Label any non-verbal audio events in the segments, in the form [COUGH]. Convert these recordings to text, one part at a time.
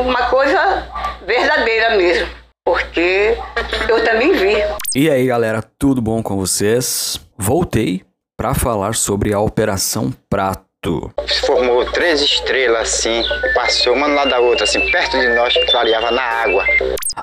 uma coisa verdadeira mesmo, porque eu também vi. E aí, galera, tudo bom com vocês? Voltei para falar sobre a Operação Prato. Se formou três estrelas assim, passou uma lado da outra, assim, perto de nós, que clareava na água.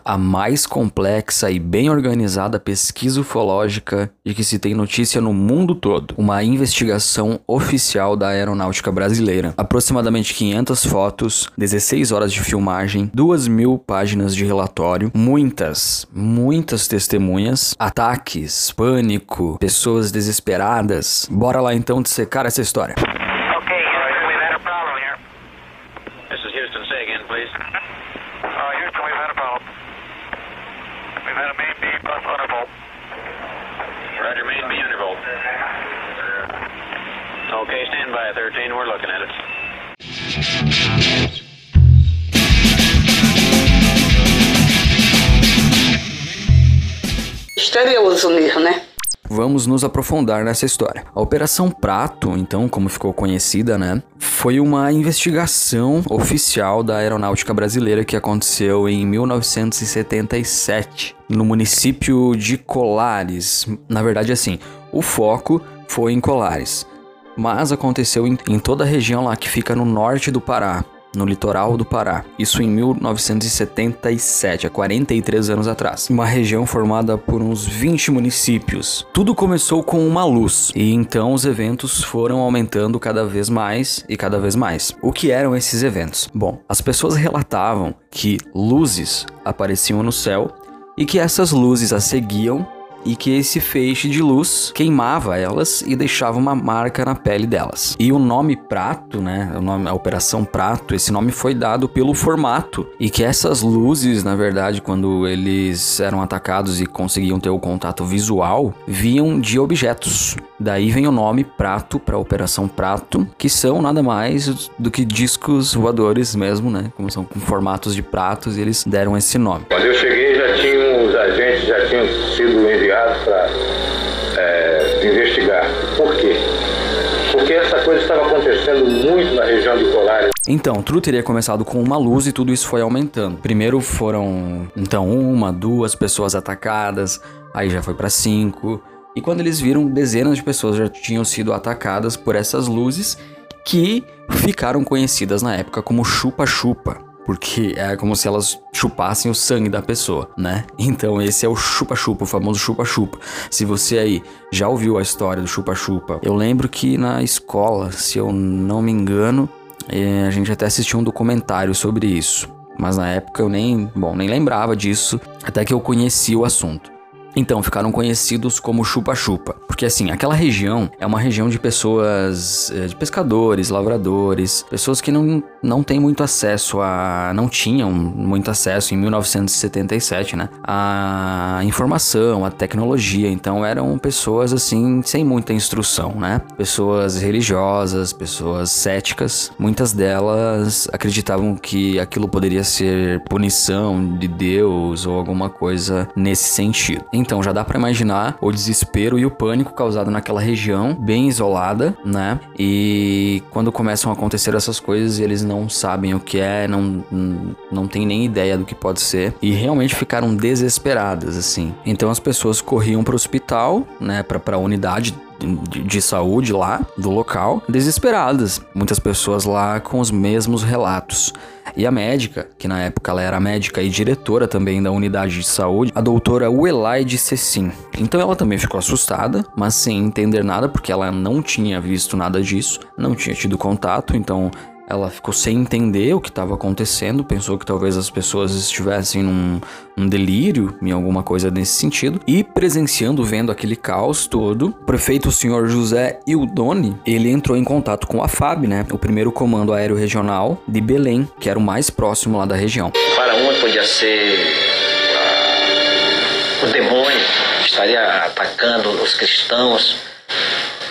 A mais complexa e bem organizada pesquisa ufológica de que se tem notícia no mundo todo. Uma investigação oficial da aeronáutica brasileira. Aproximadamente 500 fotos, 16 horas de filmagem, 2 mil páginas de relatório, muitas, muitas testemunhas, ataques, pânico, pessoas desesperadas. Bora lá então dissecar essa história. Okay, Houston, we've had a problem here. This is Houston. Say again, please. Uh, Houston, we've had a problem. We've had a main B plus undervolt. Roger, main B undervolt. Okay, stand by, 13. We're looking at it. Misterioso mesmo, né? Vamos nos aprofundar nessa história. A Operação Prato, então, como ficou conhecida, né, foi uma investigação oficial da aeronáutica brasileira que aconteceu em 1977, no município de Colares. Na verdade, assim, o foco foi em Colares, mas aconteceu em, em toda a região lá que fica no norte do Pará, no litoral do Pará. Isso em 1977, há 43 anos atrás. Uma região formada por uns 20 municípios. Tudo começou com uma luz, e então os eventos foram aumentando cada vez mais e cada vez mais. O que eram esses eventos? Bom, as pessoas relatavam que luzes apareciam no céu e que essas luzes as seguiam e que esse feixe de luz queimava elas e deixava uma marca na pele delas. E o nome Prato, né, o nome, a Operação Prato, esse nome foi dado pelo formato e que essas luzes, na verdade, quando eles eram atacados e conseguiam ter o contato visual, vinham de objetos. Daí vem o nome Prato para Operação Prato, que são nada mais do que discos voadores mesmo, né, como são com formatos de pratos, e eles deram esse nome. Quando eu cheguei, já tinham os agentes já tinham sido enviados para investigar. Por quê? Porque essa coisa estava acontecendo muito na região de Colares. Então, tudo teria começado com uma luz e tudo isso foi aumentando. Primeiro foram, então, uma, duas pessoas atacadas, aí já foi para cinco. E quando eles viram, dezenas de pessoas já tinham sido atacadas por essas luzes que ficaram conhecidas na época como chupa-chupa. Porque é como se elas chupassem o sangue da pessoa, né? Então esse é o chupa-chupa, o famoso chupa-chupa. Se você aí já ouviu a história do chupa-chupa, eu lembro que na escola, se eu não me engano, eh, a gente até assistiu um documentário sobre isso. Mas na época eu nem, bom, nem lembrava disso, até que eu conheci o assunto. Então ficaram conhecidos como chupa-chupa, porque assim, aquela região é uma região de pessoas, eh, de pescadores, lavradores, pessoas que não, não têm muito acesso a, não tinham muito acesso em 1977, né, a informação, a tecnologia, então eram pessoas assim, sem muita instrução, né, pessoas religiosas, pessoas céticas, muitas delas acreditavam que aquilo poderia ser punição de Deus ou alguma coisa nesse sentido. Então já dá pra imaginar o desespero e o pânico causado naquela região, bem isolada, né? E quando começam a acontecer essas coisas, eles não sabem o que é, não, não tem nem ideia do que pode ser e realmente ficaram desesperadas assim. Então as pessoas corriam para o hospital, né, para para a unidade de, de saúde lá do local, desesperadas. Muitas pessoas lá com os mesmos relatos. E a médica, que na época ela era médica e diretora também da unidade de saúde, a doutora Uelaide Cecim. Então ela também ficou assustada, mas sem entender nada, porque ela não tinha visto nada disso, não tinha tido contato, então ela ficou sem entender o que estava acontecendo, pensou que talvez as pessoas estivessem num, num, delírio, em alguma coisa nesse sentido, e presenciando, vendo aquele caos todo, o prefeito o senhor José Ildoni, ele entrou em contato com a FAB, né, o primeiro comando aéreo regional de Belém, que era o mais próximo lá da região. Para um podia ser uh, o demônio estaria atacando os cristãos,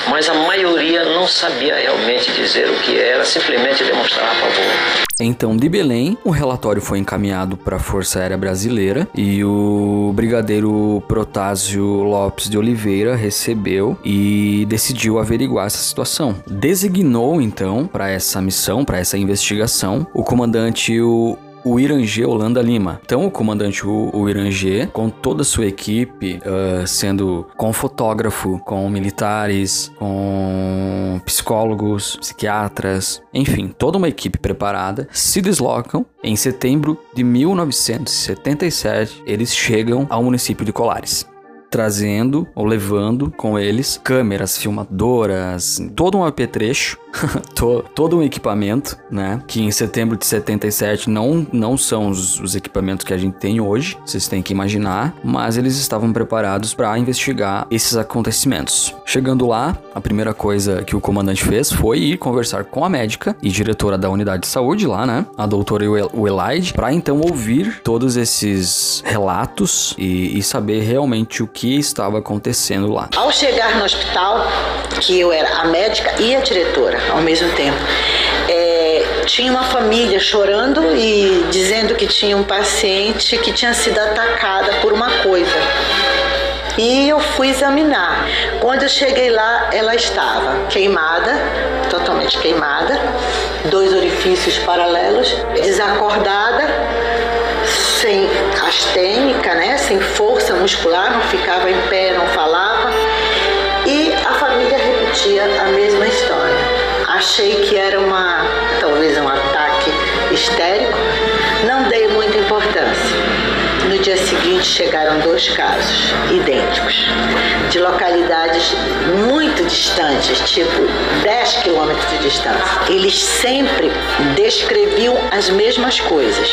mas a maioria não sabia realmente dizer o que era, simplesmente demonstrava favor. Então, de Belém, o relatório foi encaminhado para a Força Aérea Brasileira e o brigadeiro Protásio Lopes de Oliveira recebeu e decidiu averiguar essa situação. Designou então para essa missão, para essa investigação, o comandante o o Irangê Holanda Lima. Então, o comandante o, Irangê, com toda a sua equipe, uh, sendo com fotógrafo, com militares, com psicólogos, psiquiatras, enfim, toda uma equipe preparada, se deslocam em setembro de 1977. Eles chegam ao município de Colares trazendo ou levando com eles câmeras, filmadoras, todo um apetrecho, [LAUGHS] todo um equipamento, né? Que em setembro de 77 não, não são os, os equipamentos que a gente tem hoje, vocês têm que imaginar, mas eles estavam preparados para investigar esses acontecimentos. Chegando lá, a primeira coisa que o comandante fez foi ir conversar com a médica e diretora da unidade de saúde lá, né? A doutora Welaide, para então ouvir todos esses relatos e, e saber realmente o que que estava acontecendo lá. Ao chegar no hospital, que eu era a médica e a diretora ao mesmo tempo, é, tinha uma família chorando e dizendo que tinha um paciente que tinha sido atacada por uma coisa. E eu fui examinar. Quando eu cheguei lá, ela estava queimada, totalmente queimada, dois orifícios paralelos, desacordada sem astênica, né, sem força muscular, não ficava em pé, não falava. E a família repetia a mesma história. Achei que era uma, talvez um ataque histérico, não dei dia seguinte chegaram dois casos idênticos, de localidades muito distantes, tipo 10 quilômetros de distância. Eles sempre descreviam as mesmas coisas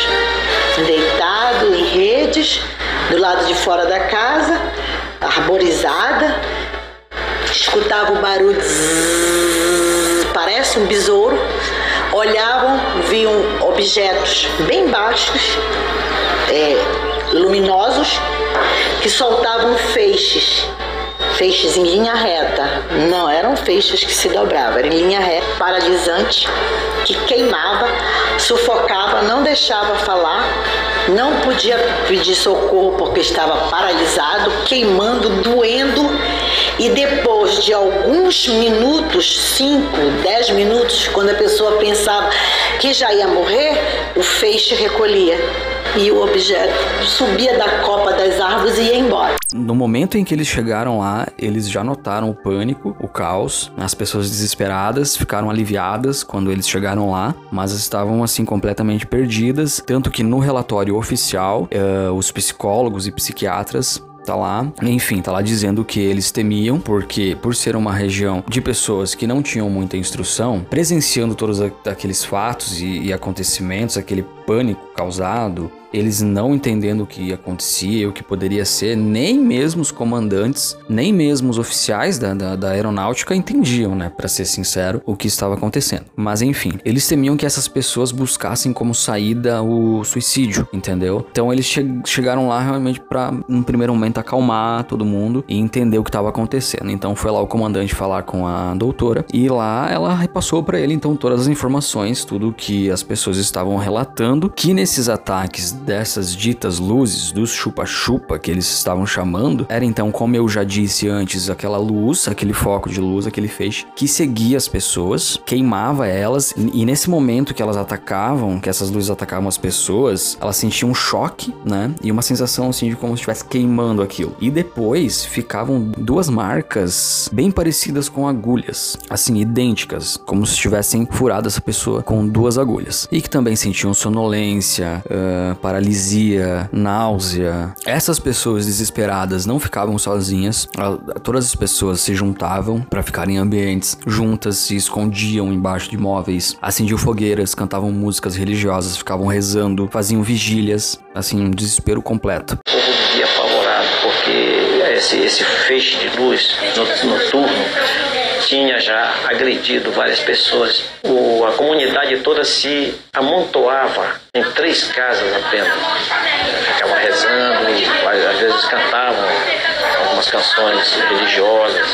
deitado em redes, do lado de fora da casa, arborizada, escutava o barulho, zzz, parece um besouro, olhavam, viam objetos bem baixos, é, luminosos, que soltavam feixes feixes em linha reta. Não eram feixes que se dobravam, era em linha reta, paralisante, que queimava, sufocava, não deixava falar, não podia pedir socorro porque estava paralisado, queimando, doendo. E depois de alguns minutos, 5, 10 minutos, quando a pessoa pensava que já ia morrer, o feixe recolhia e o objeto subia da copa das árvores e ia embora. No momento em que eles chegaram lá, eles já notaram o pânico, o caos, as pessoas desesperadas ficaram aliviadas quando eles chegaram lá, mas estavam assim completamente perdidas, tanto que no relatório oficial, uh, os psicólogos e psiquiatras tá lá, enfim, tá lá dizendo que eles temiam, porque por ser uma região de pessoas que não tinham muita instrução, presenciando todos aqueles fatos e, e acontecimentos, aquele pânico causado, eles não entendendo o que acontecia, o que poderia ser, nem mesmo os comandantes, nem mesmo os oficiais da, da, da aeronáutica entendiam, né, para ser sincero, o que estava acontecendo. Mas enfim, eles temiam que essas pessoas buscassem como saída o suicídio, entendeu? Então eles che chegaram lá realmente para, num primeiro momento, acalmar todo mundo e entender o que estava acontecendo. Então foi lá o comandante falar com a doutora e lá ela repassou para ele então todas as informações, tudo que as pessoas estavam relatando, que nesses ataques dessas ditas luzes, dos chupa-chupa que eles estavam chamando, era então, como eu já disse antes, aquela luz, aquele foco de luz, aquele feixe, que seguia as pessoas, queimava elas, e nesse momento que elas atacavam, que essas luzes atacavam as pessoas, elas sentiam um choque, né? E uma sensação assim de como se estivesse queimando aquilo. E depois ficavam duas marcas bem parecidas com agulhas, assim, idênticas, como se tivessem furado essa pessoa com duas agulhas. E que também sentiam sonolência, uh, paralisia, náusea. Essas pessoas desesperadas não ficavam sozinhas, todas as pessoas se juntavam para ficarem em ambientes juntas, se escondiam embaixo de móveis, acendiam fogueiras, cantavam músicas religiosas, ficavam rezando, faziam vigílias, assim, um desespero completo. O povo vivia apavorado porque esse, esse feixe de luz noturno tinha já agredido várias pessoas. O, a comunidade toda se amontoava em três casas apenas. Ficavam rezando, às vezes cantavam algumas canções religiosas.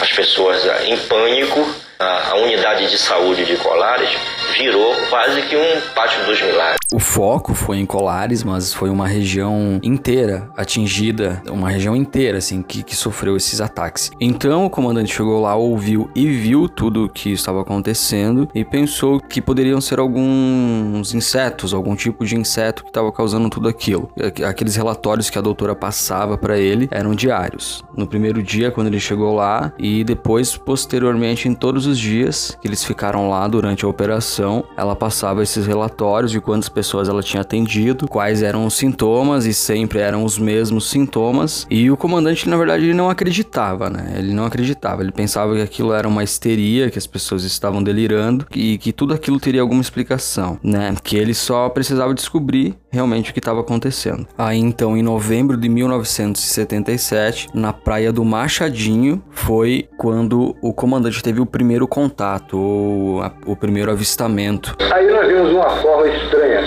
As pessoas em pânico, a, a unidade de saúde de Colares virou quase que um pátio dos milagres. O foco foi em Colares, mas foi uma região inteira atingida, uma região inteira, assim, que, que sofreu esses ataques. Então o comandante chegou lá, ouviu e viu tudo o que estava acontecendo e pensou que poderiam ser alguns insetos, algum tipo de inseto que estava causando tudo aquilo. Aqueles relatórios que a doutora passava para ele eram diários. No primeiro dia, quando ele chegou lá, e depois, posteriormente, em todos os dias que eles ficaram lá durante a operação, ela passava esses relatórios de quantas pessoas ela tinha atendido, quais eram os sintomas e sempre eram os mesmos sintomas. E o comandante, na verdade, ele não acreditava, né? Ele não acreditava, ele pensava que aquilo era uma histeria, que as pessoas estavam delirando e que tudo aquilo teria alguma explicação, né? Que ele só precisava descobrir realmente o que estava acontecendo. Aí então, em novembro de 1977, na praia do Machadinho, foi quando o comandante teve o primeiro contato, ou a, o primeiro avistamento. Aí nós vimos uma forma estranha,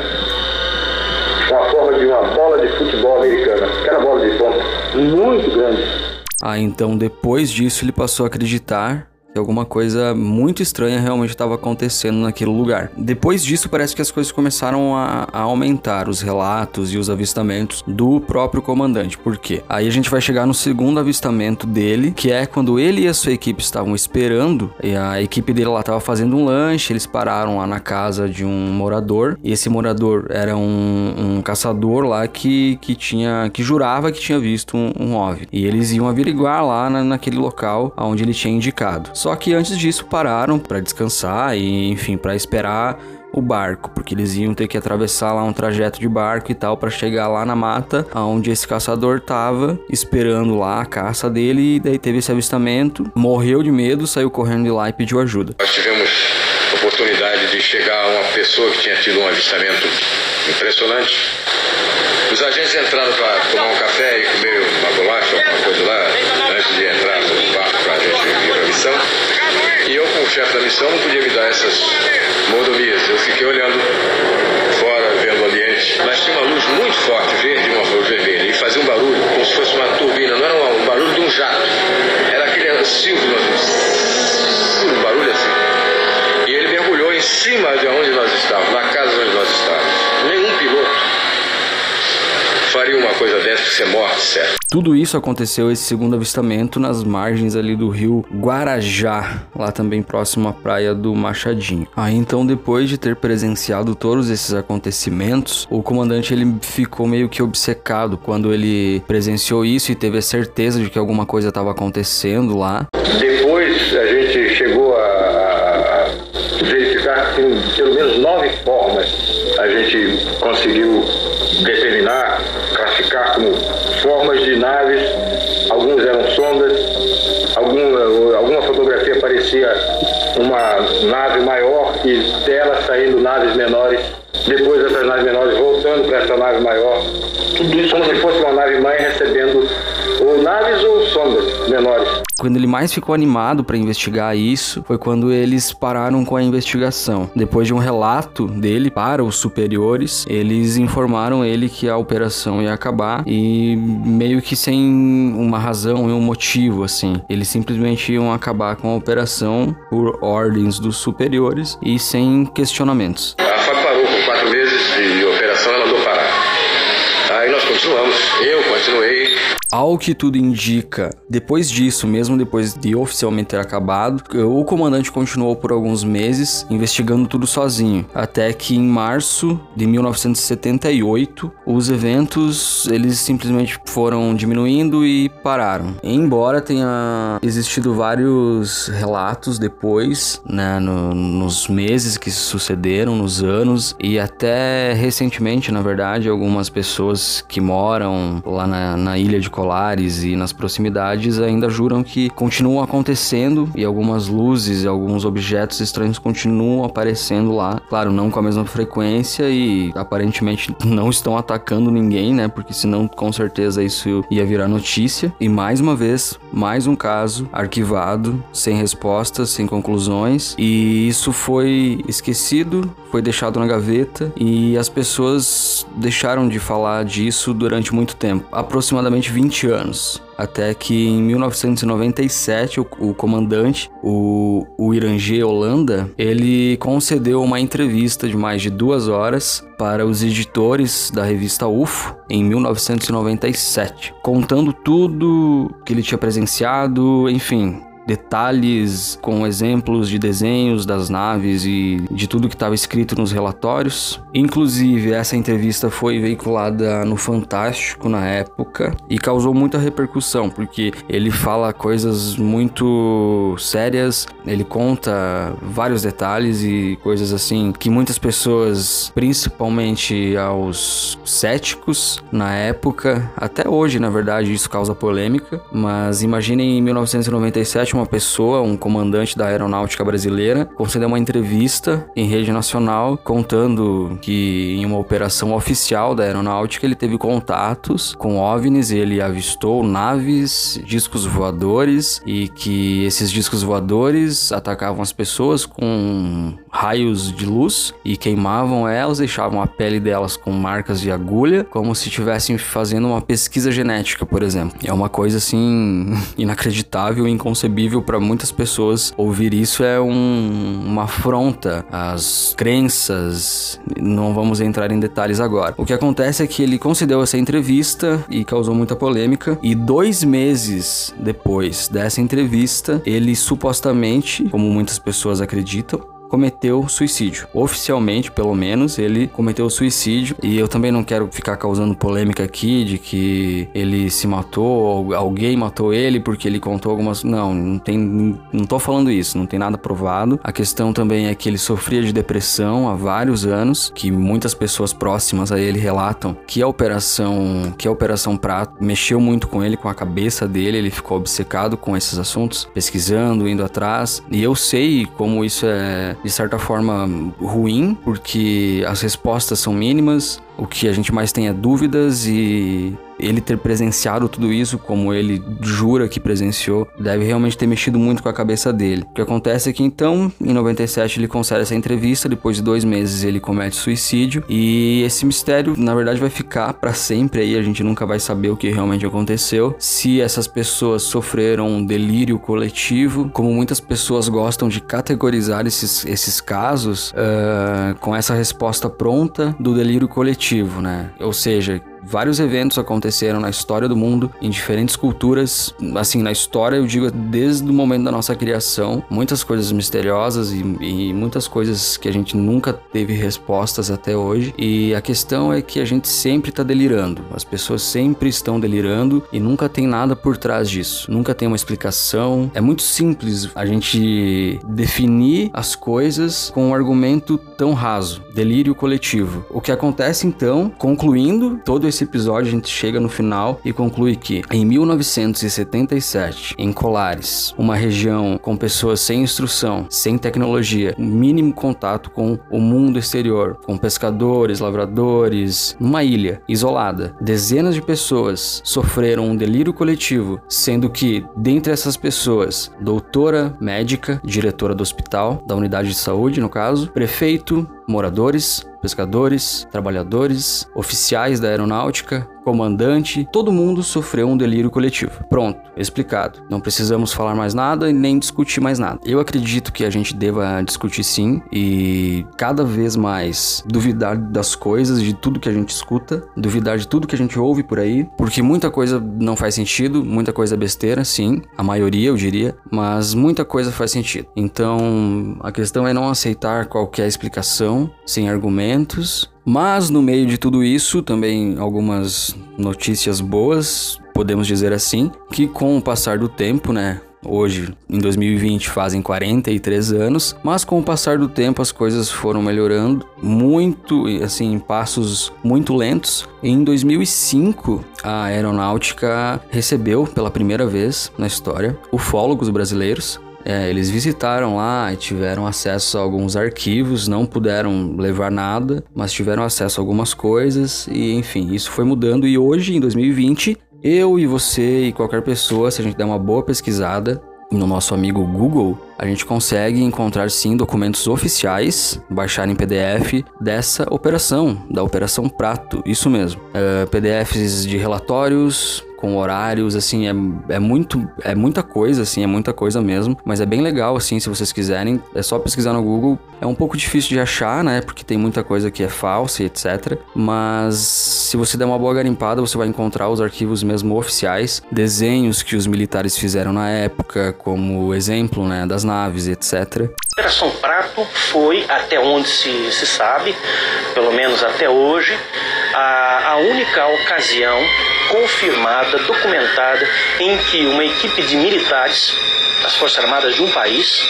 uma forma de uma bola de futebol americana, aquela bola de ponta, muito grande. Aí então, depois disso, ele passou a acreditar que alguma coisa muito estranha realmente estava acontecendo naquele lugar. Depois disso, parece que as coisas começaram a, a, aumentar, os relatos e os avistamentos do próprio comandante. Por quê? Aí a gente vai chegar no segundo avistamento dele, que é quando ele e a sua equipe estavam esperando, e a equipe dele lá estava fazendo um lanche, eles pararam lá na casa de um morador, e esse morador era um, um caçador lá que, que tinha, que jurava que tinha visto um, um OVNI. E eles iam averiguar lá na, naquele local onde ele tinha indicado. Só que antes disso pararam para descansar e, enfim, para esperar o barco, porque eles iam ter que atravessar lá um trajeto de barco e tal para chegar lá na mata onde esse caçador tava esperando lá a caça dele e daí teve esse avistamento, morreu de medo, saiu correndo de lá e pediu ajuda. Nós tivemos a oportunidade de chegar a uma pessoa que tinha tido um avistamento impressionante. Os agentes entraram para tomar um café e comer uma bolacha, alguma coisa lá, missão. E eu, como chefe da missão, não podia me dar essas mordomias. Eu fiquei olhando fora, vendo o ambiente. Mas tinha uma luz muito forte, verde, uma luz vermelha, e fazia um barulho como se fosse uma turbina. Não era um barulho de um jato. Era aquele silvo, um barulho assim. E ele mergulhou em cima de onde nós estávamos, na casa faria uma coisa dessa ser morte, certo? Tudo isso aconteceu esse segundo avistamento nas margens ali do rio Guarajá, lá também próximo à praia do Machadinho. Aí então, depois de ter presenciado todos esses acontecimentos, o comandante ele ficou meio que obcecado quando ele presenciou isso e teve a certeza de que alguma coisa estava acontecendo lá. Depois a gente chegou a, verificar que pelo menos nove formas a gente conseguiu determinar, formas de naves. Alguns eram sondas, alguma, alguma fotografia parecia uma nave maior e dela saindo naves menores. Depois essas naves menores voltando para essa nave maior. Tudo isso como se fosse uma nave mãe recebendo ou naves ou sondas menores. Quando ele mais ficou animado para investigar isso foi quando eles pararam com a investigação. Depois de um relato dele para os superiores, eles informaram ele que a operação ia acabar e meio que sem uma razão e um motivo assim. Eles simplesmente iam acabar com a operação por ordens dos superiores e sem questionamentos. Ao que tudo indica, depois disso, mesmo depois de oficialmente ter acabado, o comandante continuou por alguns meses investigando tudo sozinho, até que em março de 1978, os eventos eles simplesmente foram diminuindo e pararam. Embora tenha existido vários relatos depois, né, no, nos meses que sucederam, nos anos e até recentemente, na verdade, algumas pessoas que moram lá na, na ilha de E nas proximidades ainda juram que continuam acontecendo e algumas luzes e alguns objetos estranhos continuam aparecendo lá. Claro, não com a mesma frequência e aparentemente [LAUGHS] não estão atacando ninguém, né? Porque senão com certeza isso ia virar notícia. E mais uma vez, mais um caso arquivado, sem respostas, sem conclusões. E isso foi esquecido, foi deixado na gaveta e as pessoas deixaram de falar disso durante muito tempo. Aproximadamente 20 20 anos. Até que em 1997, o, o comandante, o, o Irangê Holanda, ele concedeu uma entrevista de mais de duas horas para os editores da revista UFO em 1997, contando tudo que ele tinha presenciado, enfim, detalhes com exemplos de desenhos das naves e de tudo que estava escrito nos relatórios. Inclusive, essa entrevista foi veiculada no Fantástico na época e causou muita repercussão, porque ele fala coisas muito sérias, ele conta vários detalhes e coisas assim que muitas pessoas, principalmente aos céticos na época, até hoje, na verdade, isso causa polêmica, mas imaginem em 1997 uma pessoa, um comandante da aeronáutica brasileira, concedeu uma entrevista em rede nacional contando que em uma operação oficial da aeronáutica ele teve contatos com OVNIs, ele avistou naves, discos voadores e que esses discos voadores atacavam as pessoas com raios de luz e queimavam elas, deixavam a pele delas com marcas de agulha, como se estivessem fazendo uma pesquisa genética, por exemplo. É uma coisa assim [LAUGHS] inacreditável inconcebível para muitas pessoas. Ouvir isso é um, uma afronta às crenças. Não vamos entrar em detalhes agora. O que acontece é que ele concedeu essa entrevista e causou muita polêmica. E dois meses depois dessa entrevista, ele supostamente, como muitas pessoas acreditam, cometeu suicídio. Oficialmente, pelo menos, ele cometeu suicídio. E eu também não quero ficar causando polêmica aqui de que ele se matou, alguém matou ele porque ele contou algumas. Não, não tem. Não tô falando isso, não tem nada provado. A questão também é que ele sofria de depressão há vários anos, que muitas pessoas próximas a ele relatam que a operação, que a operação Prato mexeu muito com ele, com a cabeça dele, ele ficou obcecado com esses assuntos, pesquisando, indo atrás. E eu sei como isso é de certa forma ruim, porque as respostas são mínimas, o que a gente mais tem é dúvidas e ele ter presenciado tudo isso, como ele jura que presenciou, deve realmente ter mexido muito com a cabeça dele. O que acontece é que então, em 97, ele concede essa entrevista, depois de dois meses ele comete suicídio, e esse mistério, na verdade, vai ficar para sempre aí, a gente nunca vai saber o que realmente aconteceu, se essas pessoas sofreram um delírio coletivo, como muitas pessoas gostam de categorizar esses, esses casos, uh, com essa resposta pronta do delírio coletivo, né? Ou seja, Vários eventos aconteceram na história do mundo, em diferentes culturas. Assim, na história, eu digo desde o momento da nossa criação, muitas coisas misteriosas e, e muitas coisas que a gente nunca teve respostas até hoje. E a questão é que a gente sempre está delirando. As pessoas sempre estão delirando e nunca tem nada por trás disso. Nunca tem uma explicação. É muito simples a gente definir as coisas com um argumento tão raso. Delírio coletivo. O que acontece então, concluindo todo esse episódio, a gente chega no final e conclui que em 1977, em Colares, uma região com pessoas sem instrução, sem tecnologia, mínimo contato com o mundo exterior, com pescadores, lavradores, numa ilha isolada, dezenas de pessoas sofreram um delírio coletivo, sendo que dentre essas pessoas, doutora médica, diretora do hospital, da unidade de saúde, no caso, prefeito, moradores, pescadores, trabalhadores, oficiais da aeronáutica, comandante, todo mundo sofreu um delírio coletivo. Pronto, explicado. Não precisamos falar mais nada e nem discutir mais nada. Eu acredito que a gente deva discutir sim e cada vez mais duvidar das coisas, de tudo que a gente escuta, duvidar de tudo que a gente ouve por aí, porque muita coisa não faz sentido, muita coisa é besteira, sim, a maioria eu diria, mas muita coisa faz sentido. Então, a questão é não aceitar qualquer explicação sem argumentos mas no meio de tudo isso, também algumas notícias boas, podemos dizer assim, que com o passar do tempo, né, Hoje, em 2020, fazem 43 anos, mas com o passar do tempo as coisas foram melhorando muito, assim, em passos muito lentos. Em 2005, a aeronáutica recebeu pela primeira vez na história ufólogos brasileiros é, eles visitaram lá e tiveram acesso a alguns arquivos, não puderam levar nada, mas tiveram acesso a algumas coisas e enfim, isso foi mudando. E hoje, em 2020, eu e você e qualquer pessoa, se a gente der uma boa pesquisada no nosso amigo Google, a gente consegue encontrar sim documentos oficiais, baixar em PDF dessa operação, da Operação Prato, isso mesmo. Uh, PDFs de relatórios, com horários, assim, é, é muito é muita coisa, assim, é muita coisa mesmo, mas é bem legal, assim, se vocês quiserem, é só pesquisar no Google. É um pouco difícil de achar, né, porque tem muita coisa que é falsa e etc, mas se você der uma boa garimpada, você vai encontrar os arquivos mesmo oficiais, desenhos que os militares fizeram na época, como exemplo, né, das naves etc. Operação Prato foi, até onde se, se sabe, pelo menos até hoje, a, a única ocasião confirmada, documentada, em que uma equipe de militares das Forças Armadas de um país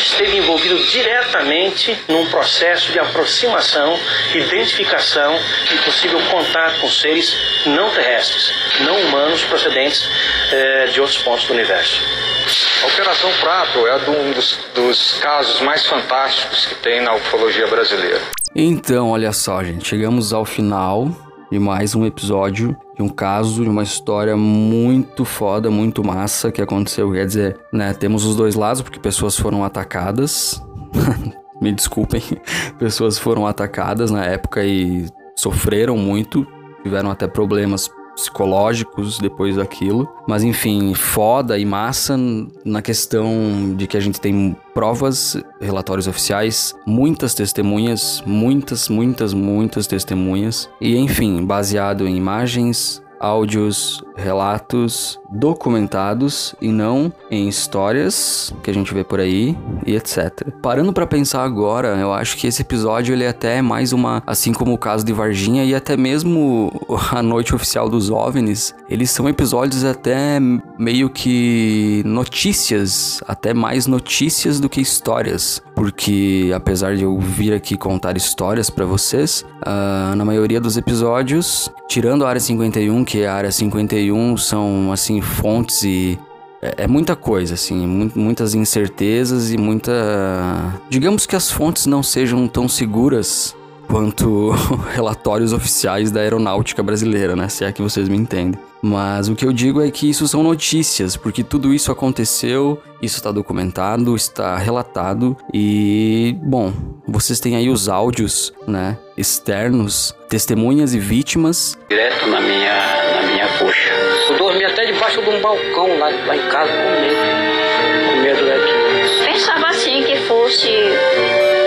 esteve envolvido diretamente num processo de aproximação, identificação e possível contato com seres não terrestres, não humanos procedentes eh, de outros pontos do universo. A Operação Prato é um dos, dos casos mais fantásticos que tem na ufologia brasileira. Então, olha só, gente, chegamos ao final de mais um episódio de um caso, de uma história muito foda, muito massa que aconteceu. Quer dizer, né, temos os dois lados, porque pessoas foram atacadas. [LAUGHS] Me desculpem, [LAUGHS] pessoas foram atacadas na época e sofreram muito, tiveram até problemas psicológicos depois daquilo. Mas enfim, foda e massa na questão de que a gente tem provas, relatórios oficiais, muitas testemunhas, muitas, muitas, muitas testemunhas. E enfim, baseado em imagens, áudios, relatos documentados e não em histórias que a gente vê por aí e etc. Parando para pensar agora, eu acho que esse episódio ele é até mais uma, assim como o caso de Varginha e até mesmo [LAUGHS] a noite oficial dos OVNIs, eles são episódios até meio que notícias, até mais notícias do que histórias, porque apesar de eu vir aqui contar histórias para vocês, uh, na maioria dos episódios, tirando a área 51, que é a área 51 são assim fontes e é, é muita coisa, assim, muitas incertezas e muita. Digamos que as fontes não sejam tão seguras quanto [LAUGHS] relatórios oficiais da aeronáutica brasileira, né? Se é que vocês me entendem. Mas o que eu digo é que isso são notícias, porque tudo isso aconteceu, isso está documentado, está relatado e, bom, vocês têm aí os áudios, né, externos, testemunhas e vítimas. Direto na minha, na minha coxa. Eu dormi até debaixo de um balcão lá, lá em casa com medo, com medo daqui. Pensava assim que fosse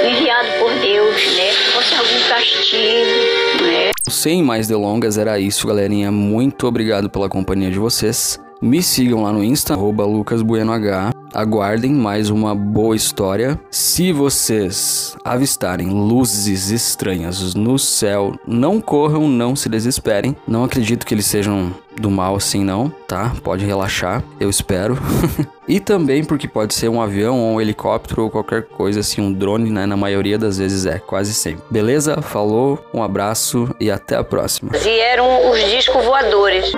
enviado por Deus, né, que fosse algum castigo, né. Sem mais delongas, era isso, galerinha. Muito obrigado pela companhia de vocês. Me sigam lá no Insta, lucasbuenoh. Aguardem mais uma boa história. Se vocês avistarem luzes estranhas no céu, não corram, não se desesperem. Não acredito que eles sejam do mal assim não, tá? Pode relaxar, eu espero. [LAUGHS] e também porque pode ser um avião ou um helicóptero ou qualquer coisa assim, um drone, né? Na maioria das vezes é, quase sempre. Beleza? Falou, um abraço e até a próxima. E eram os discos voadores.